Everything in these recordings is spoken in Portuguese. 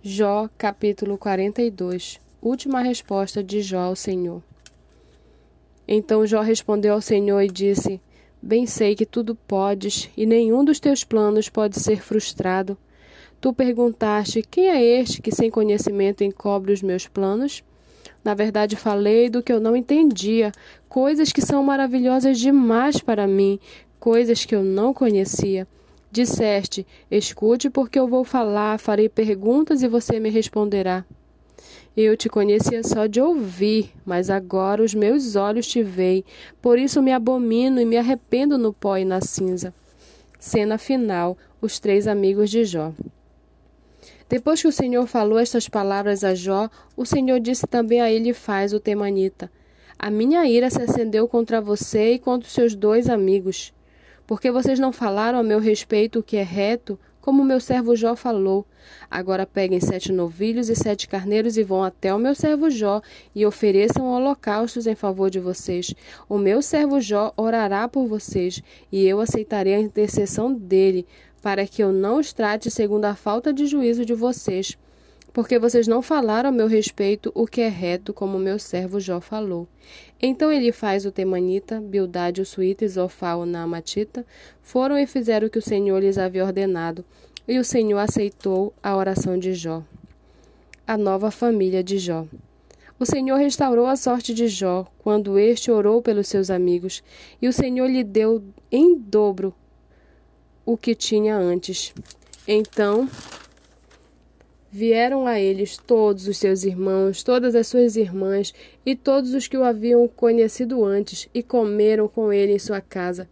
Jó, capítulo 42 Última resposta de Jó ao Senhor. Então Jó respondeu ao Senhor e disse: Bem sei que tudo podes, e nenhum dos teus planos pode ser frustrado. Tu perguntaste: Quem é este que sem conhecimento encobre os meus planos? Na verdade, falei do que eu não entendia, coisas que são maravilhosas demais para mim, coisas que eu não conhecia. Disseste: Escute, porque eu vou falar, farei perguntas e você me responderá. Eu te conhecia só de ouvir, mas agora os meus olhos te veem, por isso me abomino e me arrependo no pó e na cinza. Cena final: os três amigos de Jó. Depois que o Senhor falou estas palavras a Jó, o Senhor disse também a ele faz o temanita: A minha ira se acendeu contra você e contra os seus dois amigos porque vocês não falaram a meu respeito o que é reto, como meu servo Jó falou. Agora peguem sete novilhos e sete carneiros e vão até o meu servo Jó e ofereçam holocaustos em favor de vocês. O meu servo Jó orará por vocês e eu aceitarei a intercessão dele, para que eu não os trate segundo a falta de juízo de vocês porque vocês não falaram a meu respeito o que é reto, como meu servo Jó falou. Então ele faz o Temanita, Bildade, o Suíta o Naamatita, foram e fizeram o que o Senhor lhes havia ordenado, e o Senhor aceitou a oração de Jó. A nova família de Jó. O Senhor restaurou a sorte de Jó, quando este orou pelos seus amigos, e o Senhor lhe deu em dobro o que tinha antes. Então Vieram a eles todos os seus irmãos, todas as suas irmãs e todos os que o haviam conhecido antes, e comeram com ele em sua casa.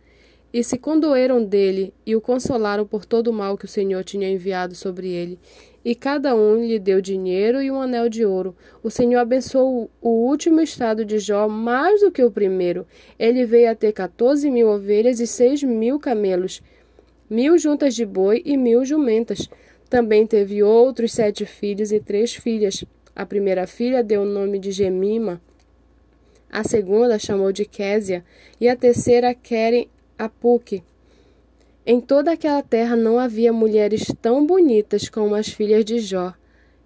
E se condoeram dele, e o consolaram por todo o mal que o Senhor tinha enviado sobre ele. E cada um lhe deu dinheiro e um anel de ouro. O Senhor abençoou o último estado de Jó mais do que o primeiro. Ele veio a ter quatorze mil ovelhas e seis mil camelos, mil juntas de boi e mil jumentas. Também teve outros sete filhos e três filhas. A primeira filha deu o nome de Gemima, a segunda chamou de Késia e a terceira Keren Apuque. Em toda aquela terra não havia mulheres tão bonitas como as filhas de Jó,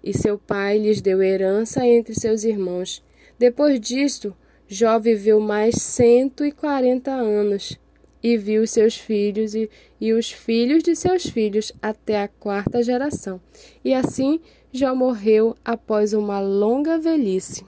e seu pai lhes deu herança entre seus irmãos. Depois disto, Jó viveu mais cento e quarenta anos e viu seus filhos e, e os filhos de seus filhos até a quarta geração. E assim Jó morreu após uma longa velhice.